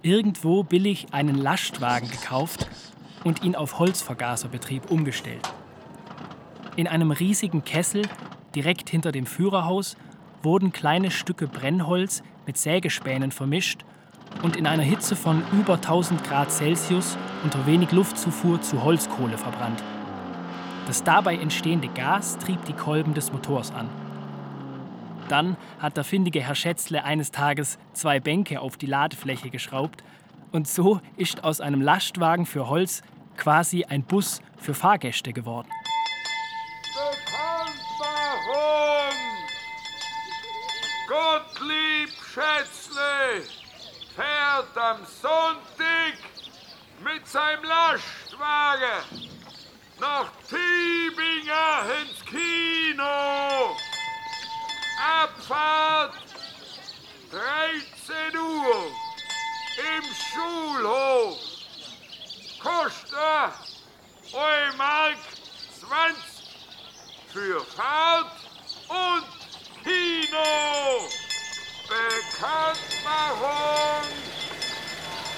irgendwo billig einen Lastwagen gekauft und ihn auf Holzvergaserbetrieb umgestellt. In einem riesigen Kessel direkt hinter dem Führerhaus wurden kleine Stücke Brennholz mit Sägespänen vermischt und in einer Hitze von über 1000 Grad Celsius unter wenig Luftzufuhr zu Holzkohle verbrannt. Das dabei entstehende Gas trieb die Kolben des Motors an. Dann hat der findige Herr Schätzle eines Tages zwei Bänke auf die Ladefläche geschraubt und so ist aus einem Lastwagen für Holz quasi ein Bus für Fahrgäste geworden. Schätzle fährt am Sonntag mit seinem Lastwagen nach Tübingen ins Kino. Abfahrt 13 Uhr im Schulhof. Kostet Mark 20 für Fahrt und Kino! Bekanntmachung!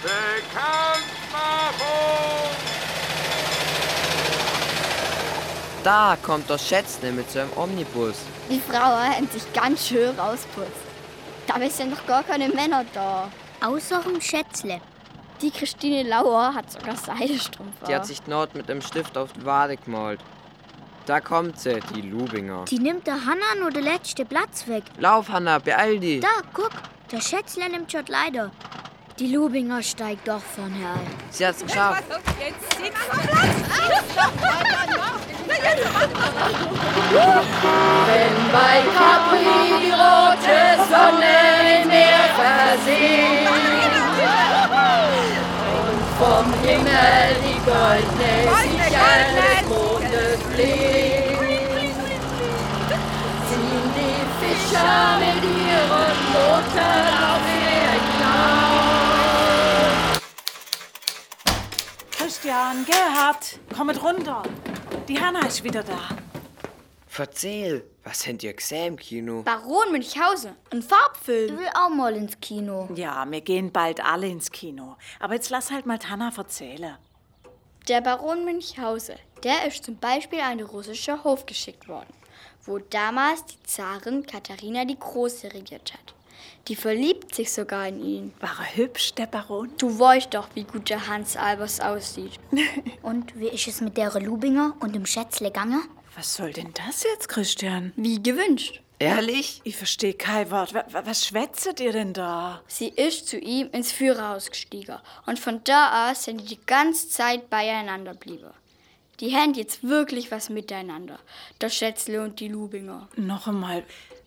Bekanntmachung! Da kommt der Schätzle mit seinem Omnibus. Die Frau hat sich ganz schön rausputzt. Da sind noch gar keine Männer da. Außer dem Schätzle. Die Christine Lauer hat sogar Seidestrumpf. Die hat sich Nord mit dem Stift auf die Wade gemalt. Da kommt sie, die Lubinger. Die nimmt der Hanna nur den letzten Platz weg. Lauf, Hanna, beeil dich. Da, guck, der Schätzle nimmt schon leider. Die Lubinger steigt doch von her ein. Sie hat's geschafft. Jetzt. Wenn bei Capri die rote Sonne im Meer versinkt und vom Himmel die goldene Sicherheit blinkt, ziehen die Fischer mit ihren Booten auf ihr hinaus. Christian, Gerhard, kommet runter. Die Hanna ist wieder da. Verzähl, was habt ihr gesehen im Kino? Baron Münchhausen, ein Farbfilm. Ich will auch mal ins Kino. Ja, wir gehen bald alle ins Kino. Aber jetzt lass halt mal Hanna erzählen. Der Baron Münchhausen, der ist zum Beispiel an den russischen Hof geschickt worden, wo damals die Zarin Katharina die Große regiert hat. Die verliebt sich sogar in ihn. War er hübsch, der Baron? Du weißt doch, wie gut der Hans Albers aussieht. Und wie ist es mit der Lubinger und dem Schätzle gange? Was soll denn das jetzt, Christian? Wie gewünscht. Ehrlich? Ich verstehe kein Wort. Wa- wa- Was schwätzet ihr denn da? Sie ist zu ihm ins Führerhaus gestiegen und von da aus sind die die ganze Zeit beieinander blieben. Die haben jetzt wirklich was miteinander, der Schätzle und die Lubinger. Noch einmal,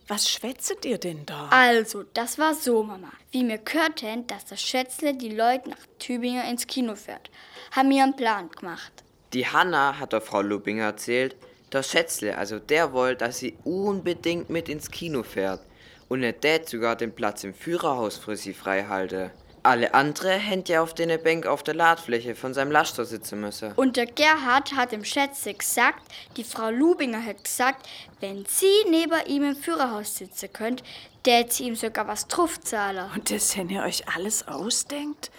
was schwätzet ihr denn da? Also, das war so, Mama. Wie wir gehört haben, dass der Schätzle die Leute nach Tübingen ins Kino fährt, haben wir einen Plan gemacht. Die Hanna hat der Frau Lubinger erzählt, der Schätzle, also der wollte, dass sie unbedingt mit ins Kino fährt und er tät sogar den Platz im Führerhaus für sie frei halte. Alle andere hätten ja auf den Bank auf der Ladfläche von seinem Laster sitzen müssen. Und der Gerhard hat dem Schätzle gesagt, die Frau Lubinger hat gesagt, wenn sie neben ihm im Führerhaus sitzen könnt, der sie ihm sogar was drauf zahlen. Und das, wenn ihr euch alles ausdenkt?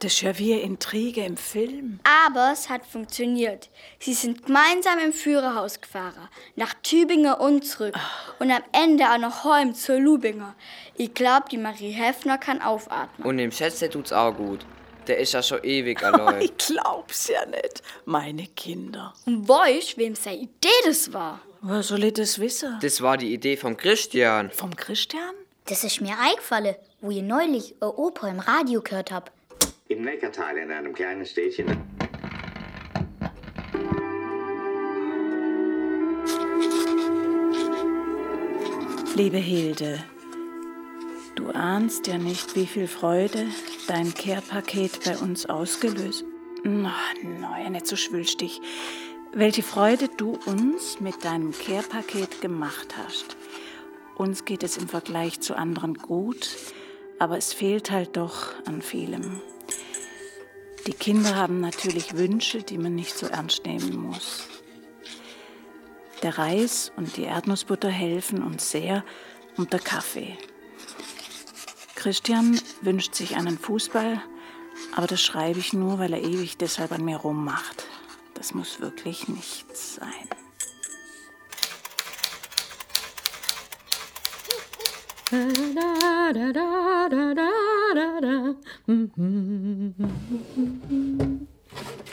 Das ist ja wie eine Intrige im Film. Aber es hat funktioniert. Sie sind gemeinsam im Führerhaus gefahren, nach Tübingen und zurück. Und am Ende auch noch heim zur Lubinger. Ich glaub, die Marie Heffner kann aufatmen. Und dem Schätzle tut's auch gut. Der ist ja schon ewig allein. Ich glaub's ja nicht. Meine Kinder. Und weißt, wem seine Idee das war? Woher soll ich das wissen? Das war die Idee vom Christian. Vom Christian? Das ist mir eingefallen, wo ihr neulich ein Opa im Radio gehört habt. Im Neckartal in einem kleinen Städtchen. Liebe Hilde, du ahnst ja nicht, wie viel Freude dein Care-Paket bei uns ausgelöst. Na, no, nicht so schwülstig. Welche Freude du uns mit deinem Care-Paket gemacht hast. Uns geht es im Vergleich zu anderen gut, aber es fehlt halt doch an vielem. Die Kinder haben natürlich Wünsche, die man nicht so ernst nehmen muss. Der Reis und die Erdnussbutter helfen uns sehr und der Kaffee. Christian wünscht sich einen Fußball, aber das schreibe ich nur, weil er ewig deshalb an mir rummacht. Das muss wirklich nichts sein.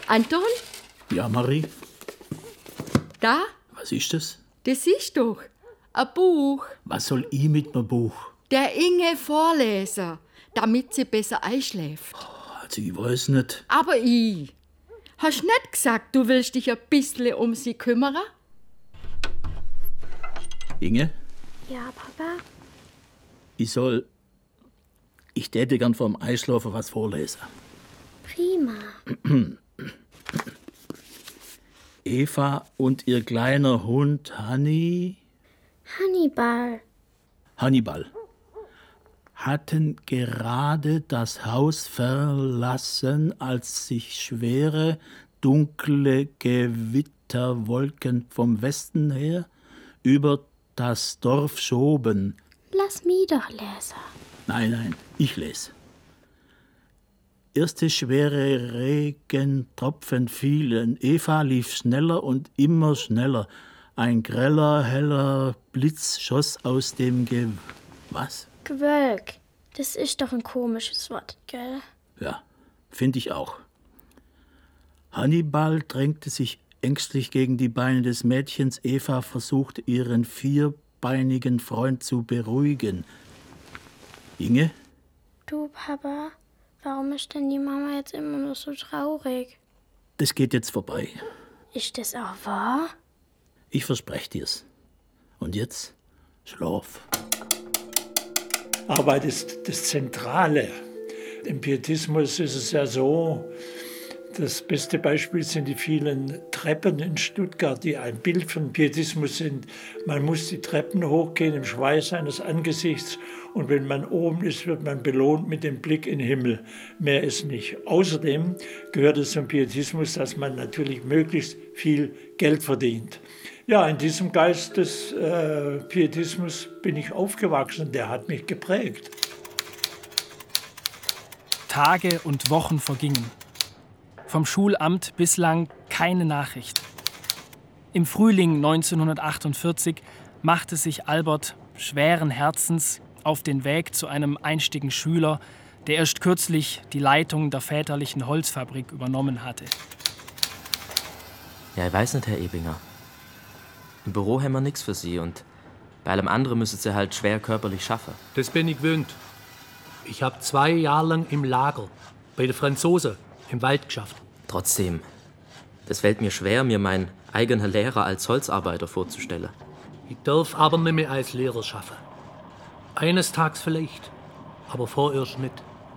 Anton, Ja, Marie, da, was ist das? das ist doch ein Buch. Was soll ich mit meinem Buch? Der Inge vorlesen, damit sie besser einschläft. Also, ich weiß nicht. Aber ich. Hast nicht gesagt, du willst dich ein bisschen um sie kümmern? Inge, Ja, Papa? Ich soll. Ich täte gern vom Eischlafen was vorlesen. Prima. Eva und ihr kleiner Hund Hanni. Hannibal. Hannibal hatten gerade das Haus verlassen, als sich schwere, dunkle Gewitterwolken vom Westen her über das Dorf schoben. Lass mich doch lesen. Nein, nein, ich lese. Erste schwere Regentropfen fielen. Eva lief schneller und immer schneller. Ein greller, heller Blitz schoss aus dem Ge... Was? Gewölk. Das ist doch ein komisches Wort, gell? Ja, finde ich auch. Hannibal drängte sich ängstlich gegen die Beine des Mädchens. Eva versuchte, ihren vierbeinigen Freund zu beruhigen. Inge? Du, Papa, warum ist denn die Mama jetzt immer noch so traurig? Das geht jetzt vorbei. Ist das auch wahr? Ich verspreche dir's. Und jetzt schlaf. Arbeit ist das Zentrale. Im Pietismus ist es ja so, das beste Beispiel sind die vielen Treppen in Stuttgart, die ein Bild von Pietismus sind. Man muss die Treppen hochgehen im Schweiß seines Angesichts und wenn man oben ist, wird man belohnt mit dem Blick in den Himmel. Mehr ist nicht. Außerdem gehört es zum Pietismus, dass man natürlich möglichst viel Geld verdient. Ja, in diesem Geist des äh, Pietismus bin ich aufgewachsen. Der hat mich geprägt. Tage und Wochen vergingen. Vom Schulamt bislang keine Nachricht. Im Frühling 1948 machte sich Albert schweren Herzens auf den Weg zu einem einstigen Schüler, der erst kürzlich die Leitung der väterlichen Holzfabrik übernommen hatte. Ja, ich weiß nicht, Herr Ebinger. Im Büro haben wir nichts für Sie und bei allem anderen müssen Sie halt schwer körperlich schaffen. Das bin ich gewöhnt. Ich habe zwei Jahre lang im Lager bei den Franzosen im Wald geschafft. Trotzdem, das fällt mir schwer, mir meinen eigenen Lehrer als Holzarbeiter vorzustellen. Ich darf aber nicht mehr als Lehrer schaffen. Eines Tages vielleicht, aber vorerst nicht.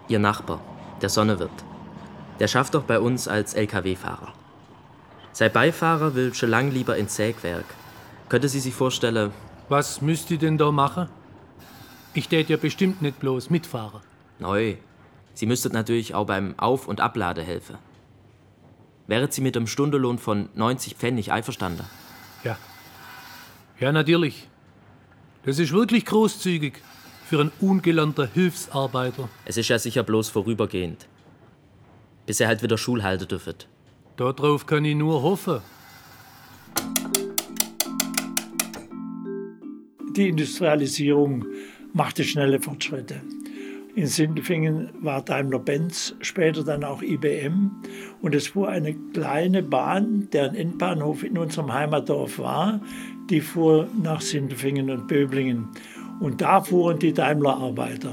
Ihr Nachbar, der Sonnewirt, der schafft doch bei uns als LKW-Fahrer. Sein Beifahrer will schon lang lieber ins Sägwerk. Könnte sie sich vorstellen, Was müsst ihr denn da machen? Ich tät ja bestimmt nicht bloß mitfahren. neu, sie müsstet natürlich auch beim Auf- und Ablade helfen. Wäret sie mit einem Stundenlohn von 90 Pfennig einverstanden? Ja. Ja, natürlich. Das ist wirklich großzügig für einen ungelernten Hilfsarbeiter. Es ist ja sicher bloß vorübergehend. bis er halt wieder Schul halten dürfet. Darauf kann ich nur hoffen. Die Industrialisierung machte schnelle Fortschritte. In Sindelfingen war Daimler-Benz, später dann auch IBM. Und es fuhr eine kleine Bahn, deren Endbahnhof in unserem Heimatdorf war. Die fuhr nach Sindelfingen und Böblingen. Und da fuhren die Daimler-Arbeiter.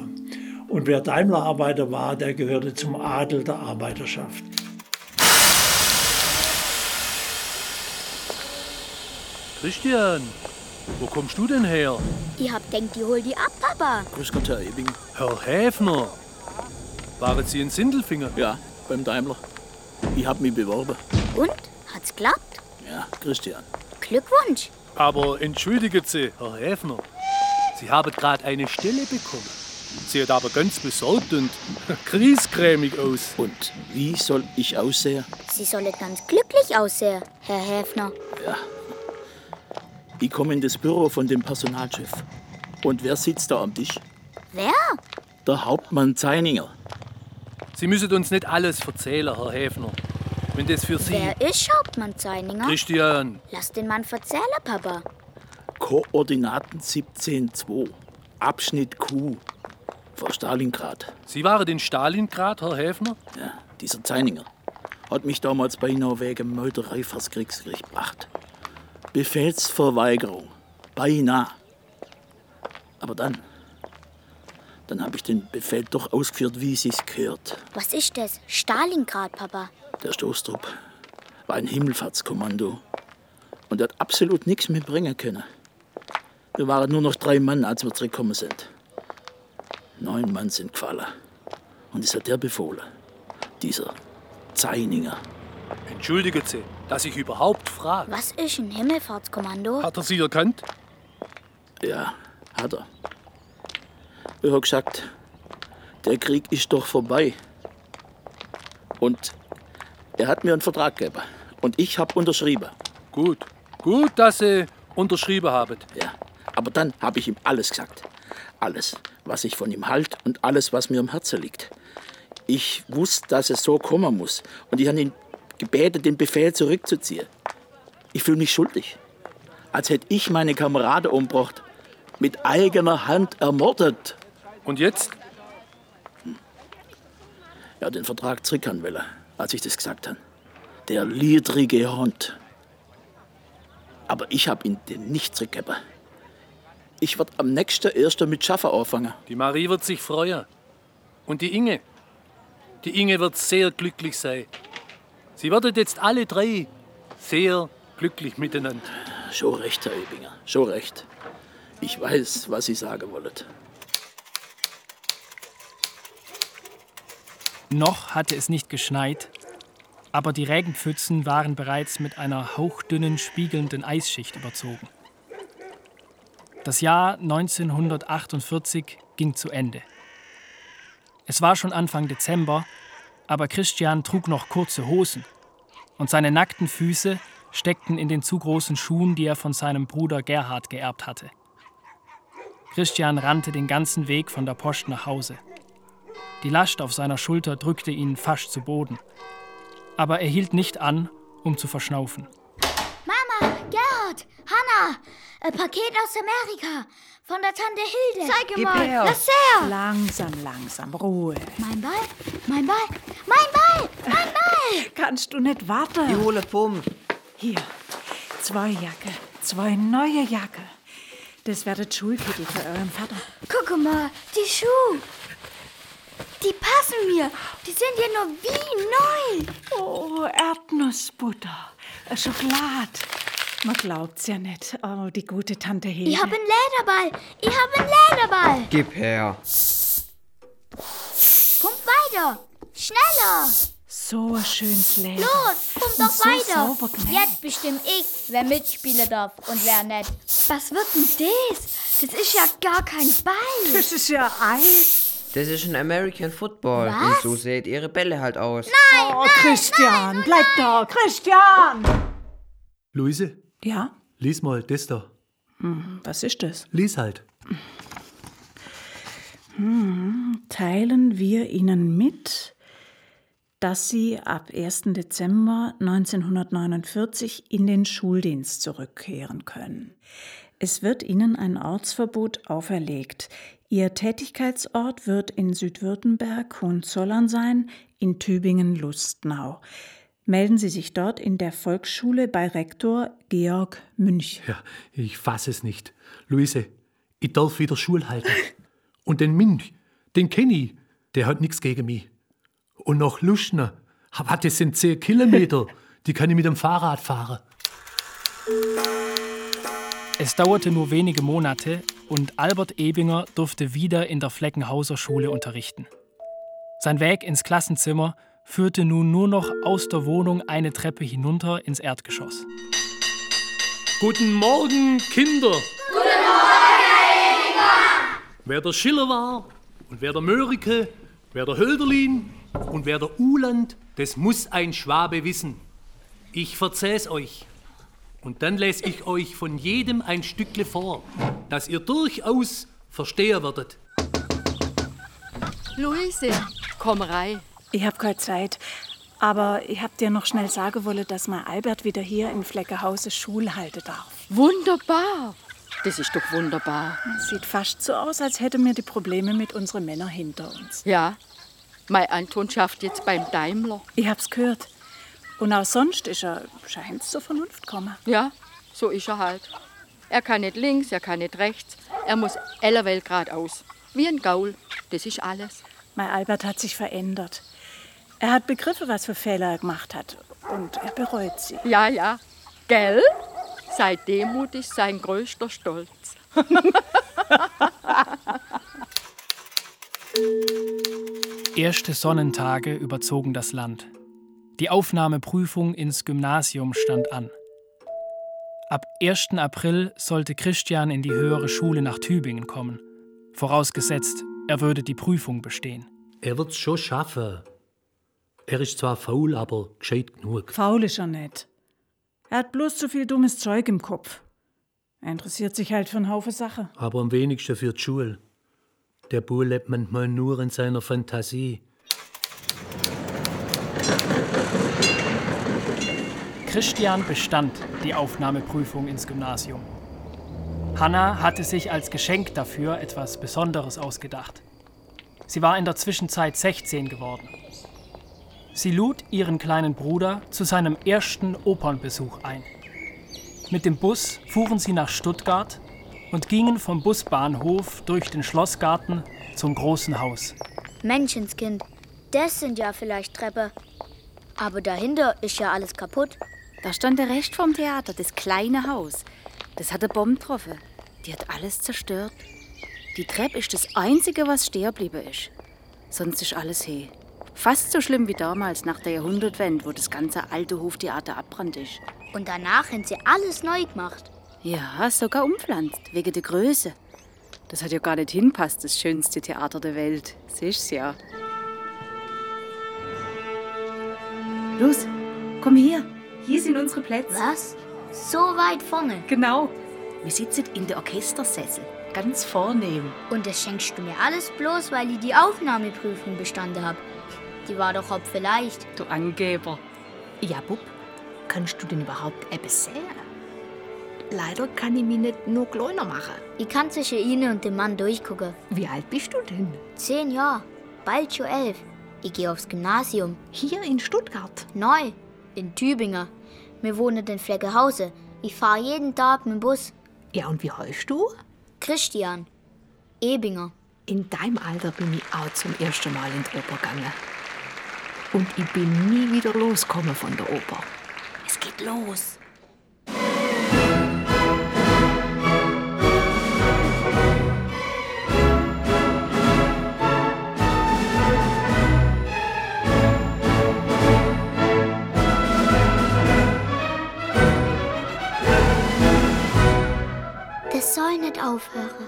Und wer Daimler-Arbeiter war, der gehörte zum Adel der Arbeiterschaft. Christian, wo kommst du denn her? Ich hab denkt, die hol die ab, Papa. Grüß Gott, Herr Ebing. Herr Häfner. Waren Sie in Sindelfingen? Ja, beim Daimler. Ich hab mich beworben. Und? Hat's klappt? Ja, Christian. Glückwunsch. Aber entschuldigen Sie, Herr Häfner. Sie haben gerade eine Stelle bekommen. Sieht aber ganz besorgt und griesgrämig aus. Und wie soll ich aussehen? Sie sollen ganz glücklich aussehen, Herr Häfner. Ja. Ich komme in das Büro von dem Personalchef. Und wer sitzt da am Tisch? Wer? Der Hauptmann Zeininger. Sie müssen uns nicht alles erzählen, Herr Häfner. Wenn das für Sie. Wer ist Hauptmann Zeininger? Christian. Lass den Mann erzählen, Papa. Koordinaten 17.2. Abschnitt Q. Vor Stalingrad. Sie waren in Stalingrad, Herr Häfner? Ja, dieser Zeininger hat mich damals beinahe wegen Meuterei vors Kriegsgericht gebracht. Befehlsverweigerung. Beinahe. Aber dann. Dann habe ich den Befehl doch ausgeführt, wie es sich gehört. Was ist das? Stalingrad, Papa. Der Stoßtrupp war ein Himmelfahrtskommando. Und er hat absolut nichts mehr bringen können. Wir waren nur noch drei Mann, als wir zurückgekommen sind. Neun Mann sind gefallen. Und es hat der befohlen. Dieser Zeininger. Entschuldigen Sie, dass ich überhaupt frage. Was ist ein Himmelfahrtskommando? Hat er Sie erkannt? Ja, hat er. Er hat gesagt, der Krieg ist doch vorbei. Und er hat mir einen Vertrag gegeben. Und ich habe unterschrieben. Gut. Gut, dass Sie unterschrieben haben. Ja, aber dann habe ich ihm alles gesagt. Alles, was ich von ihm halt und alles, was mir am Herzen liegt. Ich wusste, dass es so kommen muss. Und ich habe ihn gebeten, den Befehl zurückzuziehen. Ich fühle mich schuldig. Als hätte ich meine Kameraden umgebracht. Mit eigener Hand ermordet. Und jetzt? Ja, den Vertrag zurückhaben will, als ich das gesagt habe. Der liedrige Hund. Aber ich habe ihn den nicht zurückgegeben. Ich werde am nächsten ersten mit Schaffen anfangen. Die Marie wird sich freuen. Und die Inge. Die Inge wird sehr glücklich sein. Sie werden jetzt alle drei sehr glücklich miteinander. Schon recht, Herr Ebinger. Schon recht. Ich weiß, was Sie sagen wollen. Noch hatte es nicht geschneit, aber die Regenpfützen waren bereits mit einer hauchdünnen, spiegelnden Eisschicht überzogen. Das Jahr 1948 ging zu Ende. Es war schon Anfang Dezember, aber Christian trug noch kurze Hosen und seine nackten Füße steckten in den zu großen Schuhen, die er von seinem Bruder Gerhard geerbt hatte. Christian rannte den ganzen Weg von der Post nach Hause. Die Last auf seiner Schulter drückte ihn fast zu Boden. Aber er hielt nicht an, um zu verschnaufen. Mama, Gerhard, Hanna, ein Paket aus Amerika von der Tante Hilde. Zeige Gib mal, her. lass her. Langsam, langsam, Ruhe. Mein Ball, mein Ball, mein Ball, mein Ball. Kannst du nicht warten? Die hole Pump. Hier, zwei Jacke, zwei neue Jacke. Das das Schulkittel für euren Vater. Guck mal, die Schuhe. Die passen mir. Die sind ja nur wie neu. Oh, Erdnussbutter, äh, Schokolade. Man glaubt's ja nicht. Oh, die gute Tante Hilde. Ich habe einen Lederball. Ich habe einen Lederball. Gib her. Pump weiter. Schneller. So ein schönes Leder. Los, Und doch so weiter. sauber. Jetzt bestimme ich, wer mitspielen darf und wer nicht. Was wird denn das? Das ist ja gar kein Ball. Das ist ja Eis. Das ist ein American Football. Was? Und so sieht ihre Bälle halt aus. Nein, Oh, Christian, bleib da. Christian! Luise, Ja? lies mal das da. Hm, Was ist das? Lies halt. Hm, teilen wir Ihnen mit, dass sie ab 1. Dezember 1949 in den Schuldienst zurückkehren können. Es wird ihnen ein Ortsverbot auferlegt. Ihr Tätigkeitsort wird in Südwürttemberg Hohenzollern sein, in Tübingen Lustnau. Melden Sie sich dort in der Volksschule bei Rektor Georg Münch. Ja, ich fasse es nicht. Luise, ich darf wieder Schule halten. Und den Münch, den kenne ich, der hat nichts gegen mich. Und noch Luschner, aber das sind zehn Kilometer, die kann ich mit dem Fahrrad fahren. Es dauerte nur wenige Monate und Albert Ebinger durfte wieder in der Fleckenhauser Schule unterrichten. Sein Weg ins Klassenzimmer führte nun nur noch aus der Wohnung eine Treppe hinunter ins Erdgeschoss. Guten Morgen, Kinder! Guten Morgen, Herr Ebinger! Wer der Schiller war und wer der Mörike, wer der Hölderlin und wer der Uland, das muss ein Schwabe wissen. Ich verzähl's euch. Und dann lese ich euch von jedem ein Stückle vor, dass ihr durchaus verstehen werdet. Luise, komm rein. Ich hab keine Zeit. Aber ich hab dir noch schnell sagen wollen, dass mein Albert wieder hier in Fleckehause Schul halten darf. Wunderbar. Das ist doch wunderbar. Sieht fast so aus, als hätten wir die Probleme mit unseren Männern hinter uns. Ja, mein Anton schafft jetzt beim Daimler. Ich hab's gehört. Und auch sonst ist er, scheint's zur Vernunft kommen. Ja, so ist er halt. Er kann nicht links, er kann nicht rechts. Er muss ellerwell geradeaus. Wie ein Gaul. Das ist alles. Mein Albert hat sich verändert. Er hat begriffen, was für Fehler er gemacht hat. Und er bereut sie. Ja, ja. Gell? Sei Demut ist sein größter Stolz. Erste Sonnentage überzogen das Land. Die Aufnahmeprüfung ins Gymnasium stand an. Ab 1. April sollte Christian in die höhere Schule nach Tübingen kommen. Vorausgesetzt, er würde die Prüfung bestehen. Er wird's schon schaffen. Er ist zwar faul, aber gescheit genug. Faul ist er nicht. Er hat bloß zu viel dummes Zeug im Kopf. Er interessiert sich halt für einen Haufen Sachen. Aber am wenigsten für die Schule. Der Bub lebt manchmal nur in seiner Fantasie. Christian bestand die Aufnahmeprüfung ins Gymnasium. Hanna hatte sich als Geschenk dafür etwas Besonderes ausgedacht. Sie war in der Zwischenzeit 16 geworden. Sie lud ihren kleinen Bruder zu seinem ersten Opernbesuch ein. Mit dem Bus fuhren sie nach Stuttgart und gingen vom Busbahnhof durch den Schlossgarten zum großen Haus. Menschenskind, das sind ja vielleicht Treppe. Aber dahinter ist ja alles kaputt. Da stand der Rest vom Theater, das kleine Haus. Das hat eine Bombe getroffen. Die hat alles zerstört. Die Treppe ist das Einzige, was stehen geblieben ist. Sonst ist alles he. Fast so schlimm wie damals nach der Jahrhundertwende, wo das ganze alte Hoftheater abbrannt ist. Und danach haben sie alles neu gemacht. Ja, sogar umpflanzt, wegen der Größe. Das hat ja gar nicht hinpasst, das schönste Theater der Welt. Siehst ja. Los, komm her. Hier sind unsere Plätze. Was? So weit vorne? Genau. Wir sitzen in der Orchestersessel. Ganz vornehm. Und das schenkst du mir alles bloß, weil ich die Aufnahmeprüfung bestanden habe. Die war doch ob vielleicht. Du Angeber. Ja, Bub, kannst du denn überhaupt etwas sehen? Leider kann ich mich nicht nur kleiner machen. Ich kann zwischen Ihnen und dem Mann durchgucken. Wie alt bist du denn? Zehn Jahre. Bald schon elf. Ich gehe aufs Gymnasium. Hier in Stuttgart? Neu. In Tübingen. Wir wohnen in Fleckehause. Ich fahre jeden Tag mit dem Bus. Ja, und wie heißt du? Christian. Ebinger. In deinem Alter bin ich auch zum ersten Mal in die Oper gegangen. Und ich bin nie wieder losgekommen von der Oper. Es geht los. Soll nicht aufhören.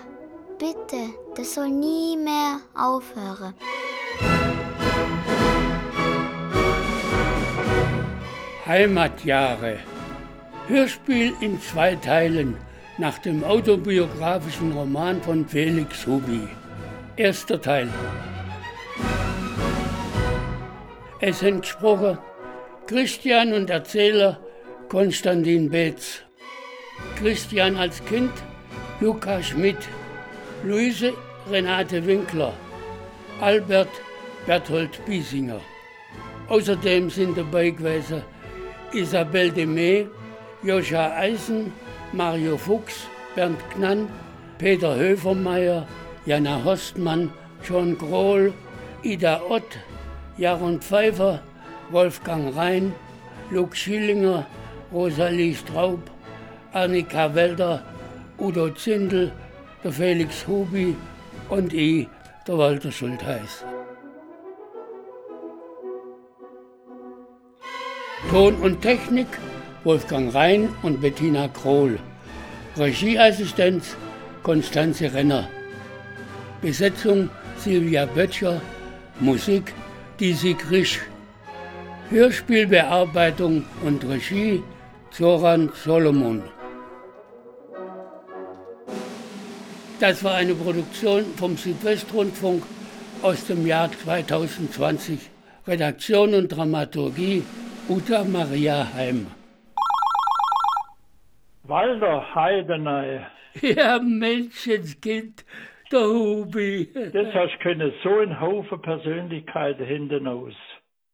Bitte, das soll nie mehr aufhören. Heimatjahre. Hörspiel in zwei Teilen nach dem autobiografischen Roman von Felix Hubi. Erster Teil. Es sind gesprochen Christian und Erzähler Konstantin Betz. Christian als Kind Luca Schmidt. Luise Renate Winkler. Albert Berthold Biesinger. Außerdem sind dabei gewesen Isabel Demey, Joscha Eisen, Mario Fuchs, Bernd Knann, Peter Höfermeier, Jana Horstmann, John Grohl, Ida Ott, Jaron Pfeiffer, Wolfgang Rhein, Luke Schillinger, Rosalie Straub, Annika Welder, Udo Zindel, der Felix Hubi und ich, der Walter Schultheiß. Ton und Technik Wolfgang Rhein und Bettina Krohl. Regieassistenz Konstanze Renner. Besetzung Silvia Böttcher. Musik Disi Grisch. Hörspielbearbeitung und Regie Zoran Solomon. Das war eine Produktion vom Südwestrundfunk aus dem Jahr 2020. Redaktion und Dramaturgie Uta Maria Heim. Walter Heidenei. Ja, Menschenskind, der Hubi. Das hast können so ein Haufen Persönlichkeiten hinten aus.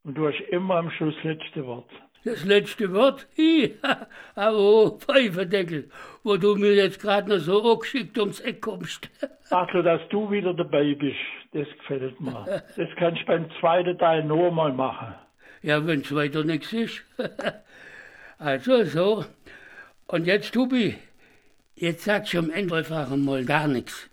Und du hast immer am Schluss letzte Wort. Das letzte Wort? Ja, aber Pfeiferdeckel, wo du mir jetzt gerade noch so angeschickt ums Eck kommst. Ach, dass du wieder dabei bist, das gefällt mir. Das kannst du beim zweiten Teil nur mal machen. Ja, wenn's weiter nichts ist. Also so. Und jetzt, Tobi, jetzt sagst du am Ende einfach mal gar nichts.